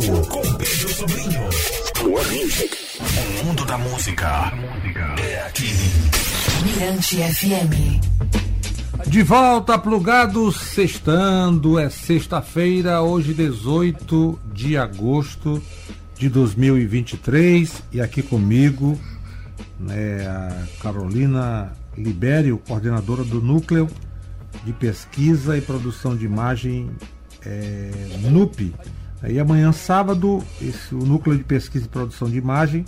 vivo com Pedro Sobrinho. One Music. O mundo da música é aqui. Mirante FM. De volta, plugados, sextando, é sexta-feira, hoje 18 de agosto de 2023, e aqui comigo né, a Carolina Libério, coordenadora do Núcleo de Pesquisa e Produção de Imagem é, NUP. E amanhã, sábado, esse, o Núcleo de Pesquisa e Produção de Imagem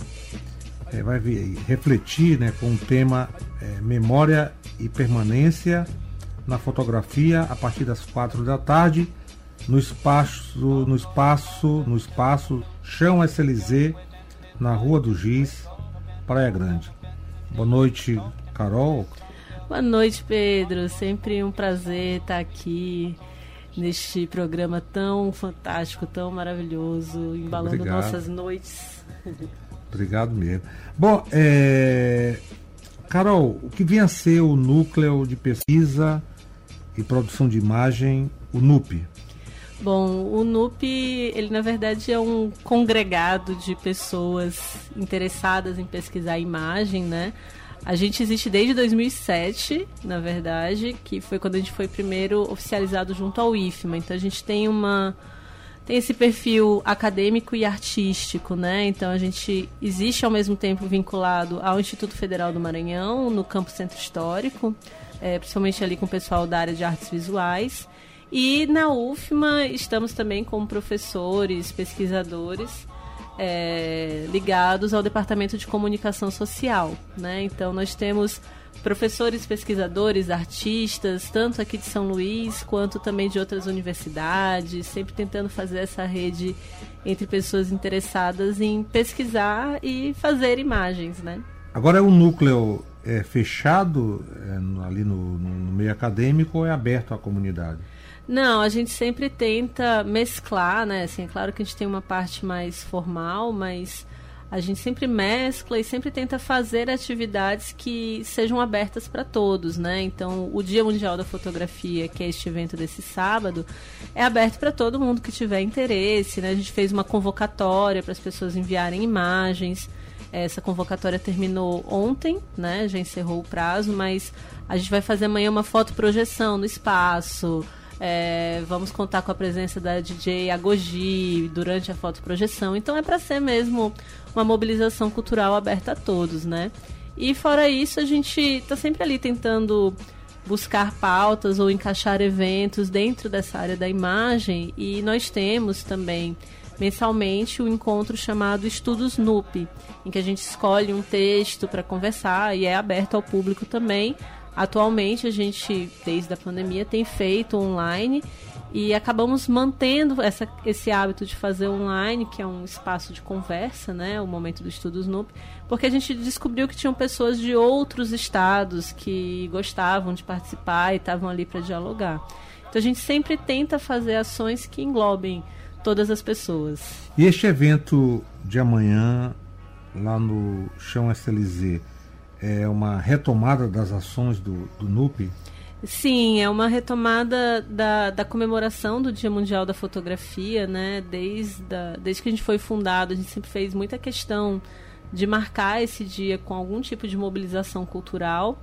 é, vai vir, refletir né, com o tema é, Memória e Permanência na Fotografia a partir das quatro da tarde no espaço, no espaço, no espaço Chão SLZ, na Rua do Giz, Praia Grande. Boa noite, Carol. Boa noite, Pedro. Sempre um prazer estar aqui neste programa tão fantástico, tão maravilhoso, embalando Obrigado. nossas noites. Obrigado mesmo. Bom, é... Carol, o que vinha a ser o núcleo de pesquisa e produção de imagem, o NUP? Bom, o NUP, ele na verdade é um congregado de pessoas interessadas em pesquisar imagem, né? A gente existe desde 2007, na verdade, que foi quando a gente foi primeiro oficializado junto ao IFMA. Então a gente tem uma tem esse perfil acadêmico e artístico, né? Então a gente existe ao mesmo tempo vinculado ao Instituto Federal do Maranhão, no Campo Centro Histórico, é, principalmente ali com o pessoal da área de artes visuais. E na UFMA estamos também como professores, pesquisadores é, ligados ao Departamento de Comunicação Social. Né? Então nós temos professores, pesquisadores, artistas, tanto aqui de São Luís quanto também de outras universidades, sempre tentando fazer essa rede entre pessoas interessadas em pesquisar e fazer imagens, né? Agora é um núcleo é, fechado é, ali no, no meio acadêmico ou é aberto à comunidade? Não, a gente sempre tenta mesclar, né? Assim, é claro que a gente tem uma parte mais formal, mas a gente sempre mescla e sempre tenta fazer atividades que sejam abertas para todos, né? Então, o Dia Mundial da Fotografia, que é este evento desse sábado, é aberto para todo mundo que tiver interesse, né? A gente fez uma convocatória para as pessoas enviarem imagens. Essa convocatória terminou ontem, né? Já encerrou o prazo, mas a gente vai fazer amanhã uma fotoprojeção no espaço. É, vamos contar com a presença da DJ Agogi durante a fotoprojeção. Então é para ser mesmo uma mobilização cultural aberta a todos, né? E fora isso, a gente está sempre ali tentando buscar pautas ou encaixar eventos dentro dessa área da imagem e nós temos também mensalmente o um encontro chamado Estudos NUP, em que a gente escolhe um texto para conversar e é aberto ao público também Atualmente a gente, desde a pandemia, tem feito online e acabamos mantendo essa, esse hábito de fazer online, que é um espaço de conversa, né, o momento do estudo Snoop, porque a gente descobriu que tinham pessoas de outros estados que gostavam de participar e estavam ali para dialogar. Então a gente sempre tenta fazer ações que englobem todas as pessoas. E este evento de amanhã lá no Chão SLZ, é uma retomada das ações do, do NUP? Sim, é uma retomada da, da comemoração do Dia Mundial da Fotografia, né? Desde, desde que a gente foi fundado, a gente sempre fez muita questão de marcar esse dia com algum tipo de mobilização cultural,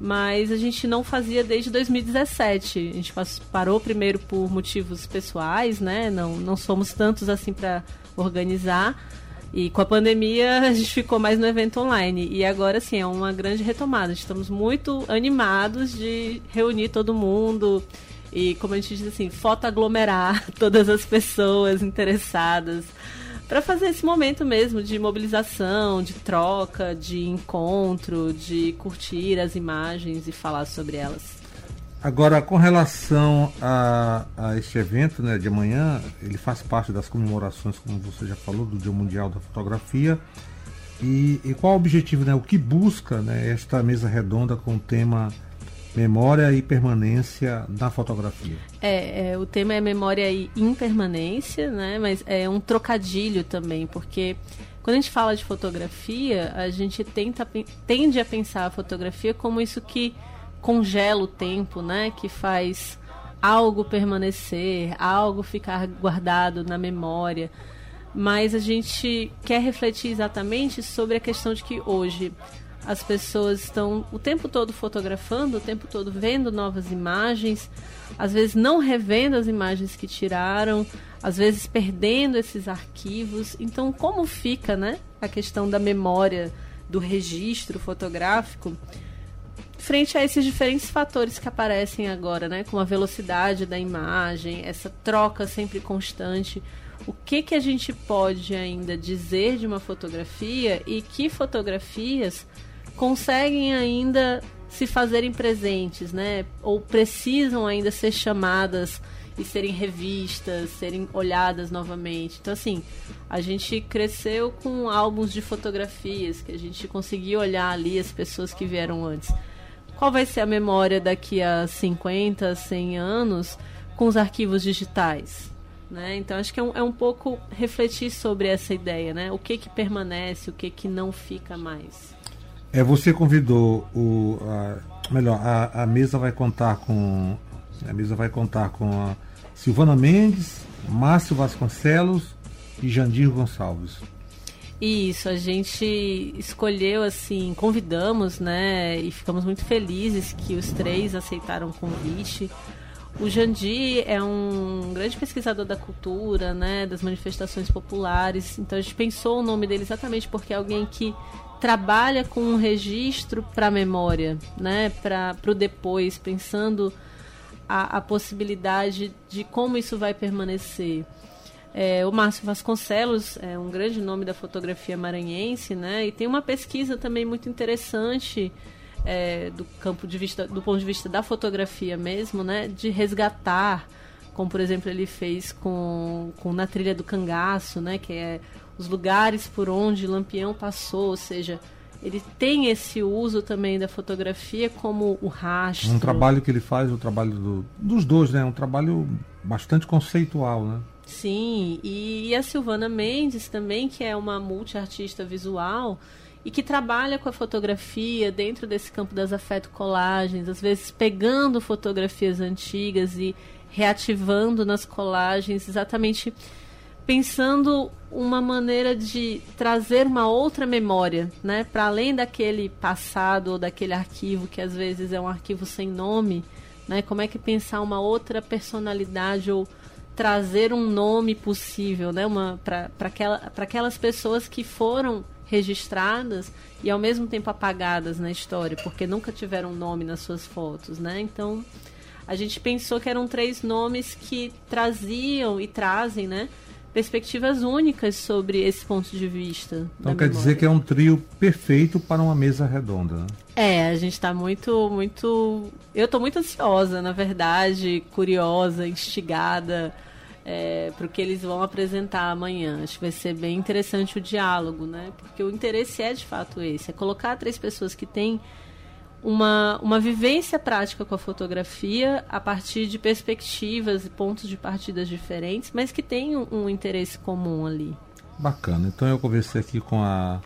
mas a gente não fazia desde 2017. A gente parou primeiro por motivos pessoais, né? Não, não somos tantos assim para organizar e com a pandemia a gente ficou mais no evento online. E agora sim, é uma grande retomada. Estamos muito animados de reunir todo mundo e, como a gente diz assim, fotoaglomerar todas as pessoas interessadas para fazer esse momento mesmo de mobilização, de troca, de encontro, de curtir as imagens e falar sobre elas. Agora, com relação a, a este evento né, de amanhã, ele faz parte das comemorações, como você já falou, do Dia Mundial da Fotografia. E, e qual o objetivo, né, o que busca né, esta mesa redonda com o tema Memória e Permanência da Fotografia? É, é, o tema é Memória e Impermanência, né, mas é um trocadilho também, porque quando a gente fala de fotografia, a gente tenta, tende a pensar a fotografia como isso que congela o tempo, né? Que faz algo permanecer, algo ficar guardado na memória. mas a gente quer refletir exatamente sobre a questão de que hoje as pessoas estão o tempo todo fotografando, o tempo todo vendo novas imagens, às vezes não revendo as imagens que tiraram, às vezes perdendo esses arquivos. Então, como fica, né, a questão da memória, do registro fotográfico? Frente a esses diferentes fatores que aparecem agora, né, como a velocidade da imagem, essa troca sempre constante, o que que a gente pode ainda dizer de uma fotografia e que fotografias conseguem ainda se fazerem presentes, né, ou precisam ainda ser chamadas e serem revistas, serem olhadas novamente. Então, assim, a gente cresceu com álbuns de fotografias, que a gente conseguia olhar ali as pessoas que vieram antes qual vai ser a memória daqui a 50, 100 anos com os arquivos digitais? Né? Então acho que é um, é um pouco refletir sobre essa ideia, né? O que que permanece, o que que não fica mais. É você convidou o a, melhor a, a mesa vai contar com a mesa vai contar com a Silvana Mendes, Márcio Vasconcelos e Jandir Gonçalves. Isso, a gente escolheu assim, convidamos, né? E ficamos muito felizes que os três aceitaram o convite. O Jandir é um grande pesquisador da cultura, né, das manifestações populares. Então a gente pensou o nome dele exatamente porque é alguém que trabalha com um registro para a memória, né, para o depois, pensando a, a possibilidade de como isso vai permanecer. É, o Márcio Vasconcelos é um grande nome da fotografia maranhense, né? E tem uma pesquisa também muito interessante é, do campo de vista, do ponto de vista da fotografia mesmo, né? De resgatar, como por exemplo ele fez com, com na trilha do cangaço, né? Que é os lugares por onde Lampião passou, ou seja, ele tem esse uso também da fotografia como o rastro. Um trabalho que ele faz, o trabalho do, dos dois, né? Um trabalho bastante conceitual, né? Sim, e, a Silvana Mendes também, que é uma multiartista visual e que trabalha com a fotografia dentro desse campo das afeto-colagens, às vezes pegando fotografias antigas e reativando nas colagens, exatamente pensando uma maneira de trazer uma outra memória, né, para além daquele passado ou daquele arquivo que às vezes é um arquivo sem nome, né? Como é que pensar uma outra personalidade ou trazer um nome possível, né? Para aquela, aquelas pessoas que foram registradas e ao mesmo tempo apagadas na história, porque nunca tiveram nome nas suas fotos, né? Então a gente pensou que eram três nomes que traziam e trazem, né? Perspectivas únicas sobre esse ponto de vista. Então quer memória. dizer que é um trio perfeito para uma mesa redonda. Né? É, a gente está muito, muito. Eu estou muito ansiosa, na verdade, curiosa, instigada é, para o que eles vão apresentar amanhã. Acho que vai ser bem interessante o diálogo, né? Porque o interesse é de fato esse, é colocar três pessoas que têm uma, uma vivência prática com a fotografia a partir de perspectivas e pontos de partidas diferentes, mas que têm um, um interesse comum ali. Bacana. Então eu conversei aqui com a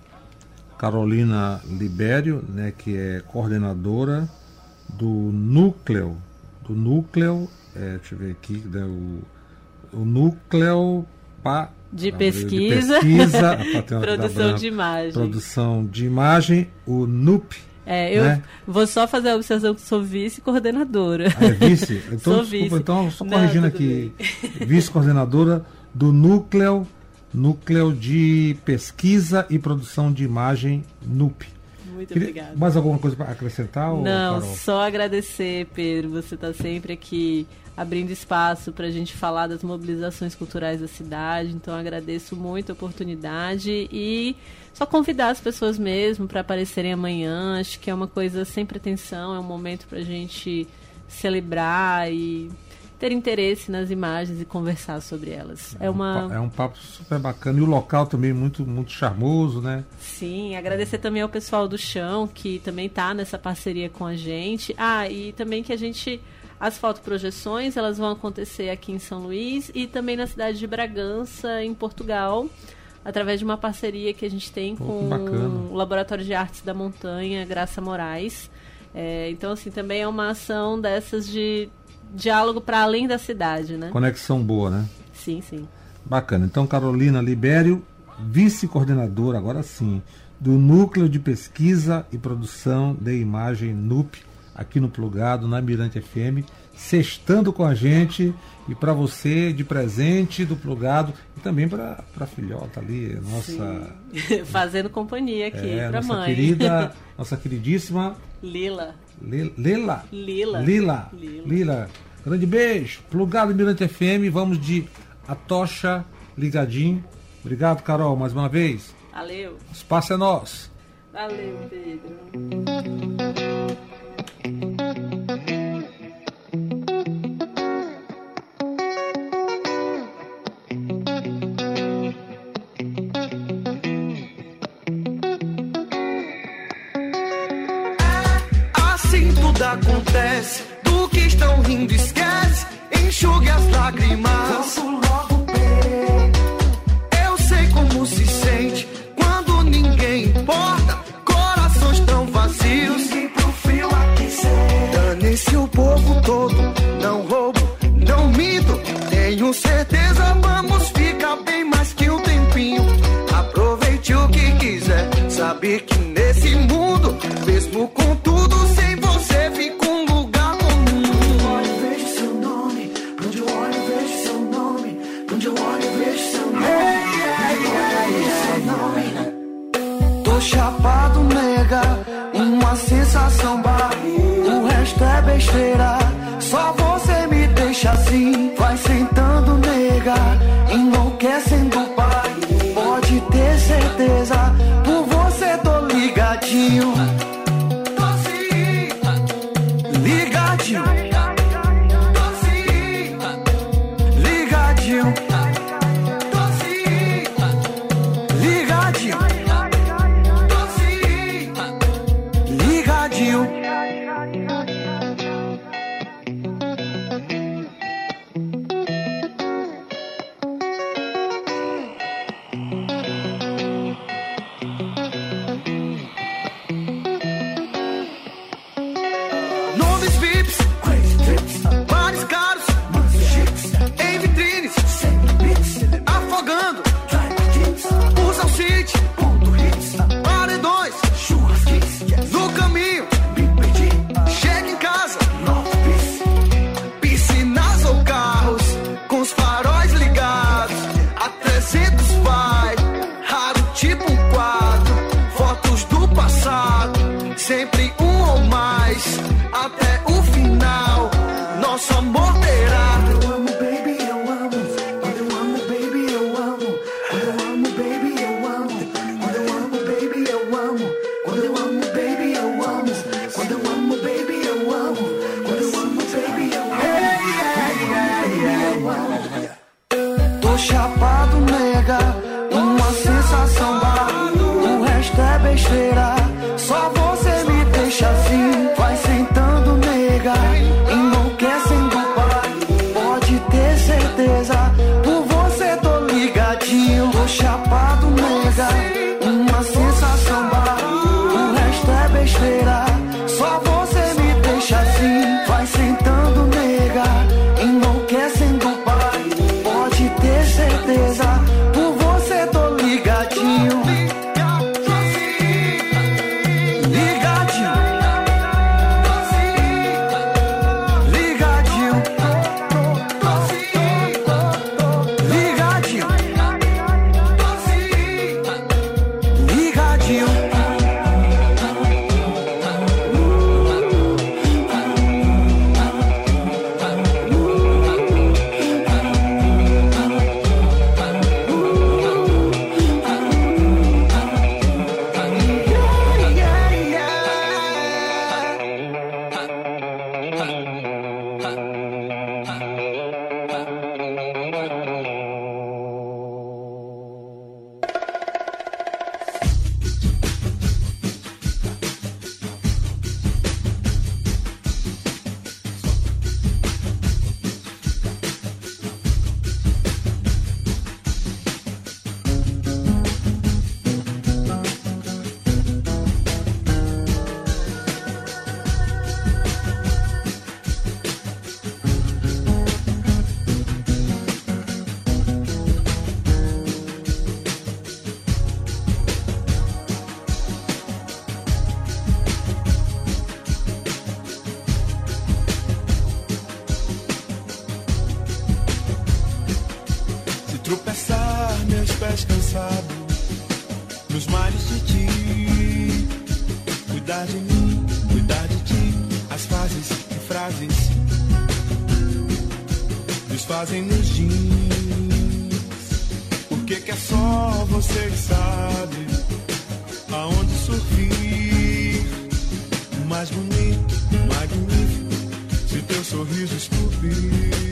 Carolina Libério, né, que é coordenadora do núcleo, do núcleo, é, deixa eu ver aqui, né, o o núcleo pa, de pesquisa, de pesquisa produção de imagem. Produção de imagem, o NUP. É, eu né? vou só fazer a observação que sou vice-coordenadora. Ah, é vice? Então, sou desculpa, vice. então só corrigindo Não, aqui. Vice-coordenadora do núcleo, núcleo de pesquisa e produção de imagem NUP. Muito obrigada. Mais alguma coisa para acrescentar? Não, só agradecer, Pedro. Você está sempre aqui abrindo espaço para a gente falar das mobilizações culturais da cidade. Então agradeço muito a oportunidade e só convidar as pessoas mesmo para aparecerem amanhã. Acho que é uma coisa sem pretensão, é um momento para a gente celebrar e ter interesse nas imagens e conversar sobre elas. É, uma é um papo super bacana e o local também muito muito charmoso, né? Sim, agradecer também ao pessoal do chão que também está nessa parceria com a gente. Ah, e também que a gente as fotoprojeções elas vão acontecer aqui em São Luís e também na cidade de Bragança, em Portugal, através de uma parceria que a gente tem com o Laboratório de Artes da Montanha, Graça Moraes. É, então, assim, também é uma ação dessas de diálogo para além da cidade, né? Conexão boa, né? Sim, sim. Bacana. Então, Carolina Libério, vice-coordenadora, agora sim, do Núcleo de Pesquisa e Produção de Imagem NUP, aqui no Plugado, na Mirante FM, sextando com a gente e para você de presente do Plugado e também para a filhota ali, nossa. Sim. Fazendo companhia aqui é, para mãe. querida, nossa queridíssima Lila. Lila. Lila. Lila. Lila. Grande beijo. Plugado Mirante FM, vamos de A Tocha Ligadinho. Obrigado, Carol, mais uma vez. Valeu. O espaço é nosso. Valeu, Pedro. Mesmo com tudo, sem você fica um lugar comum. Vejo seu nome, onde eu olho, vejo seu nome, onde eu olho, vejo seu nome. Tô chapado, nega, uma sensação bar. O resto é besteira, só você me deixa assim. Vai sentando, nega, enlouquecendo, VIPs, besteira, só você desfazem nos jeans. Por que, que é só você que sabe aonde sorrir? Mais bonito, magnífico, se teu sorriso estupir.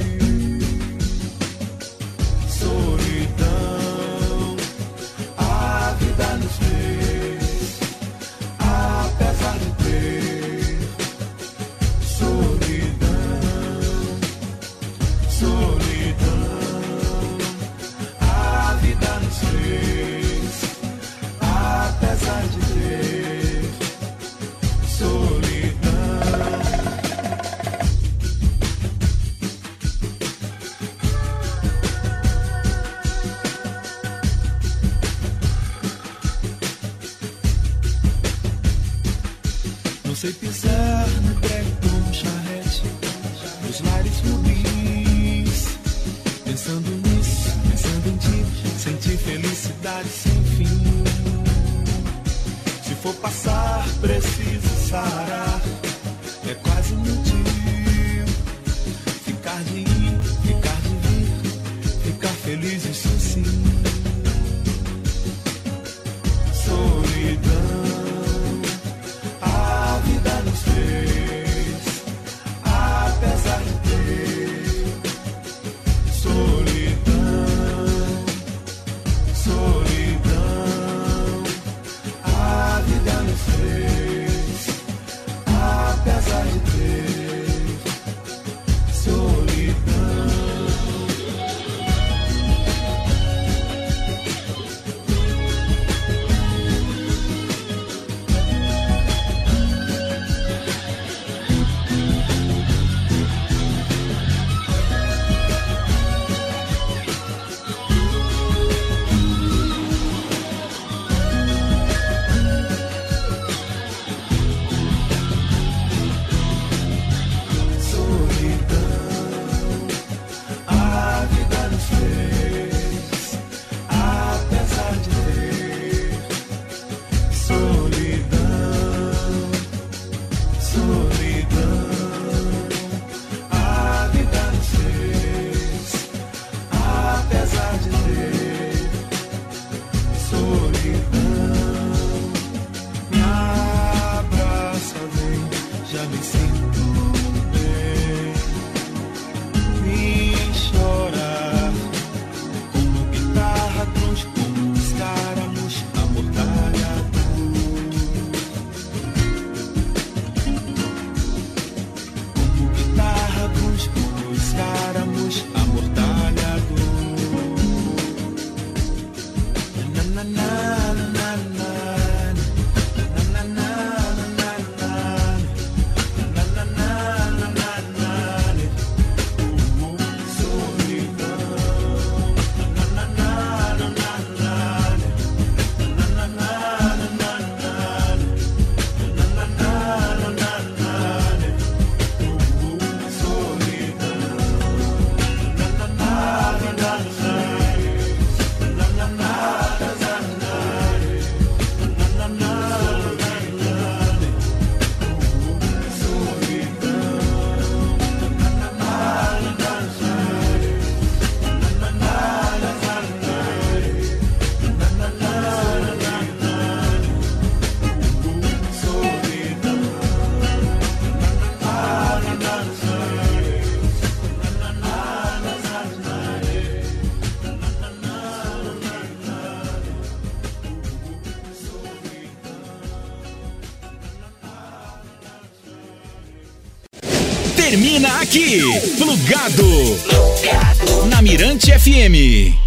Plugado. Na Mirante FM.